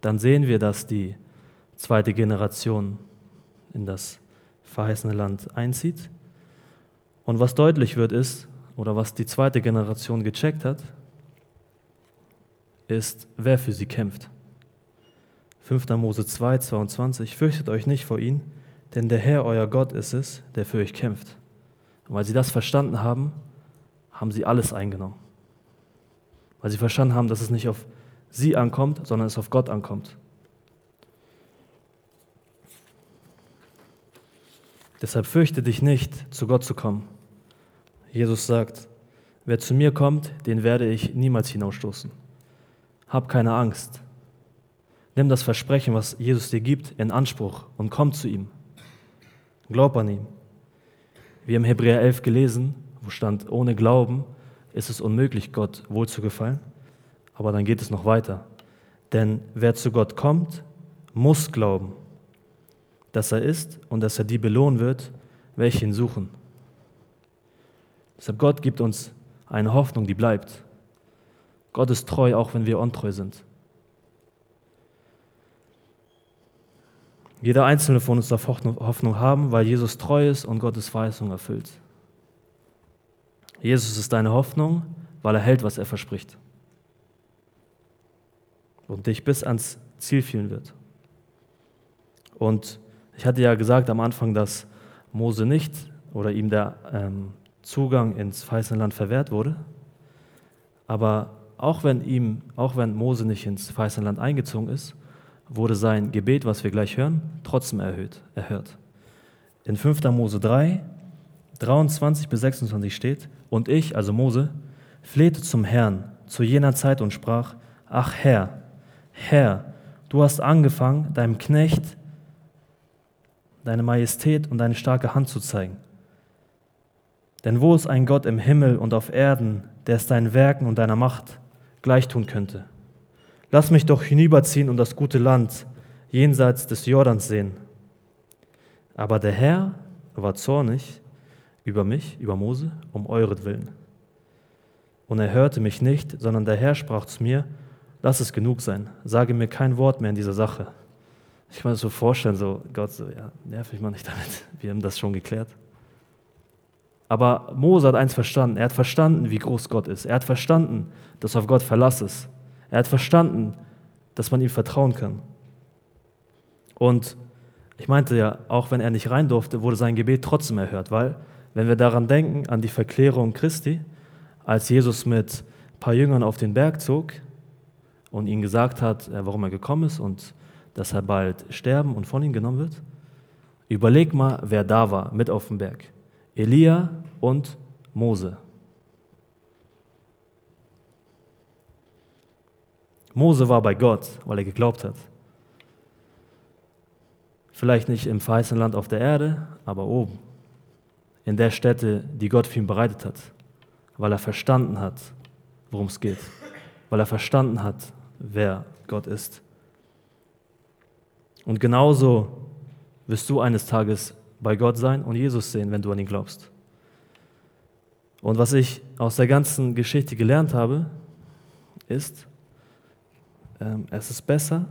dann sehen wir, dass die zweite Generation in das verheißene Land einzieht. Und was deutlich wird ist, oder was die zweite Generation gecheckt hat, ist, wer für sie kämpft. 5. Mose 2, 22, fürchtet euch nicht vor ihnen, denn der Herr, euer Gott, ist es, der für euch kämpft. Und weil sie das verstanden haben, haben sie alles eingenommen. Weil sie verstanden haben, dass es nicht auf sie ankommt, sondern es auf Gott ankommt. Deshalb fürchte dich nicht, zu Gott zu kommen. Jesus sagt, wer zu mir kommt, den werde ich niemals hinausstoßen. Hab keine Angst. Nimm das Versprechen, was Jesus dir gibt, in Anspruch und komm zu ihm. Glaub an ihn. Wir haben Hebräer 11 gelesen, wo stand, ohne Glauben ist es unmöglich, Gott wohlzugefallen. Aber dann geht es noch weiter. Denn wer zu Gott kommt, muss glauben, dass er ist und dass er die belohnen wird, welche ihn suchen. Deshalb Gott gibt uns eine Hoffnung, die bleibt. Gott ist treu, auch wenn wir untreu sind. Jeder einzelne von uns darf Hoffnung haben, weil Jesus treu ist und Gottes Verheißung erfüllt. Jesus ist deine Hoffnung, weil er hält, was er verspricht. Und dich bis ans Ziel führen wird. Und ich hatte ja gesagt am Anfang, dass Mose nicht oder ihm der ähm, Zugang ins Verheißene Land verwehrt wurde. Aber auch wenn ihm, auch wenn Mose nicht ins Verheißene Land eingezogen ist, wurde sein Gebet, was wir gleich hören, trotzdem erhöht, erhört. In 5. Mose 3, 23 bis 26 steht, und ich, also Mose, flehte zum Herrn zu jener Zeit und sprach, ach Herr, Herr, du hast angefangen, deinem Knecht deine Majestät und deine starke Hand zu zeigen. Denn wo ist ein Gott im Himmel und auf Erden, der es deinen Werken und deiner Macht gleichtun könnte? Lass mich doch hinüberziehen und das gute Land jenseits des Jordans sehen. Aber der Herr war zornig über mich, über Mose, um euretwillen. Und er hörte mich nicht, sondern der Herr sprach zu mir, lass es genug sein, sage mir kein Wort mehr in dieser Sache. Ich kann mir das so vorstellen, so Gott, so, ja, nerv ich mal nicht damit, wir haben das schon geklärt. Aber Mose hat eins verstanden, er hat verstanden, wie groß Gott ist. Er hat verstanden, dass auf Gott Verlass ist. Er hat verstanden, dass man ihm vertrauen kann. Und ich meinte ja, auch wenn er nicht rein durfte, wurde sein Gebet trotzdem erhört, weil, wenn wir daran denken, an die Verklärung Christi, als Jesus mit ein paar Jüngern auf den Berg zog und ihnen gesagt hat, äh, warum er gekommen ist und dass er bald sterben und von ihnen genommen wird, überleg mal, wer da war mit auf dem Berg. Elia und Mose. Mose war bei Gott, weil er geglaubt hat. Vielleicht nicht im verheißenen Land auf der Erde, aber oben. In der Stätte, die Gott für ihn bereitet hat. Weil er verstanden hat, worum es geht. Weil er verstanden hat, wer Gott ist. Und genauso wirst du eines Tages bei Gott sein und Jesus sehen, wenn du an ihn glaubst. Und was ich aus der ganzen Geschichte gelernt habe, ist, ähm, es ist besser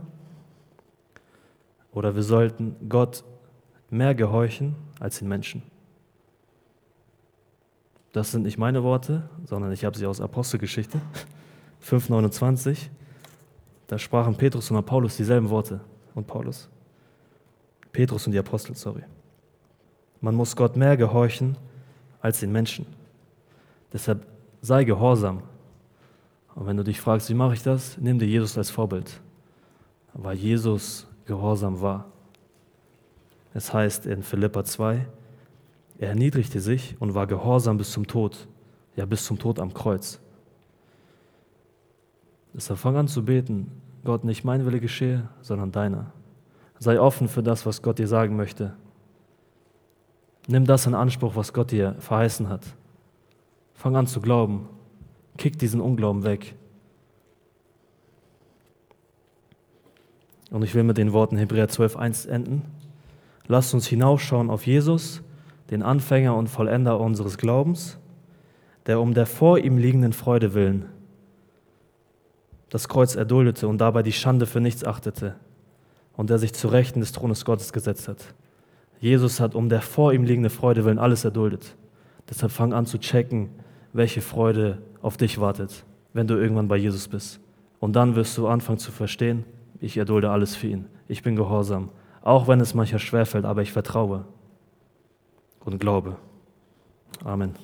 oder wir sollten Gott mehr gehorchen als den Menschen. Das sind nicht meine Worte, sondern ich habe sie aus Apostelgeschichte 5,29. Da sprachen Petrus und Paulus dieselben Worte und Paulus. Petrus und die Apostel, sorry. Man muss Gott mehr gehorchen als den Menschen. Deshalb sei gehorsam und wenn du dich fragst, wie mache ich das, nimm dir Jesus als Vorbild, weil Jesus gehorsam war. Es heißt in Philippa 2, er erniedrigte sich und war gehorsam bis zum Tod, ja bis zum Tod am Kreuz. Deshalb fang an zu beten, Gott, nicht mein Wille geschehe, sondern deiner. Sei offen für das, was Gott dir sagen möchte. Nimm das in Anspruch, was Gott dir verheißen hat. Fang an zu glauben Kick diesen Unglauben weg. Und ich will mit den Worten Hebräer 12.1 enden. Lasst uns hinaufschauen auf Jesus, den Anfänger und Vollender unseres Glaubens, der um der vor ihm liegenden Freude willen das Kreuz erduldete und dabei die Schande für nichts achtete und der sich zu Rechten des Thrones Gottes gesetzt hat. Jesus hat um der vor ihm liegenden Freude willen alles erduldet. Deshalb fang an zu checken, welche Freude auf dich wartet, wenn du irgendwann bei Jesus bist. Und dann wirst du anfangen zu verstehen, ich erdulde alles für ihn. Ich bin gehorsam, auch wenn es manchmal schwerfällt, aber ich vertraue und glaube. Amen.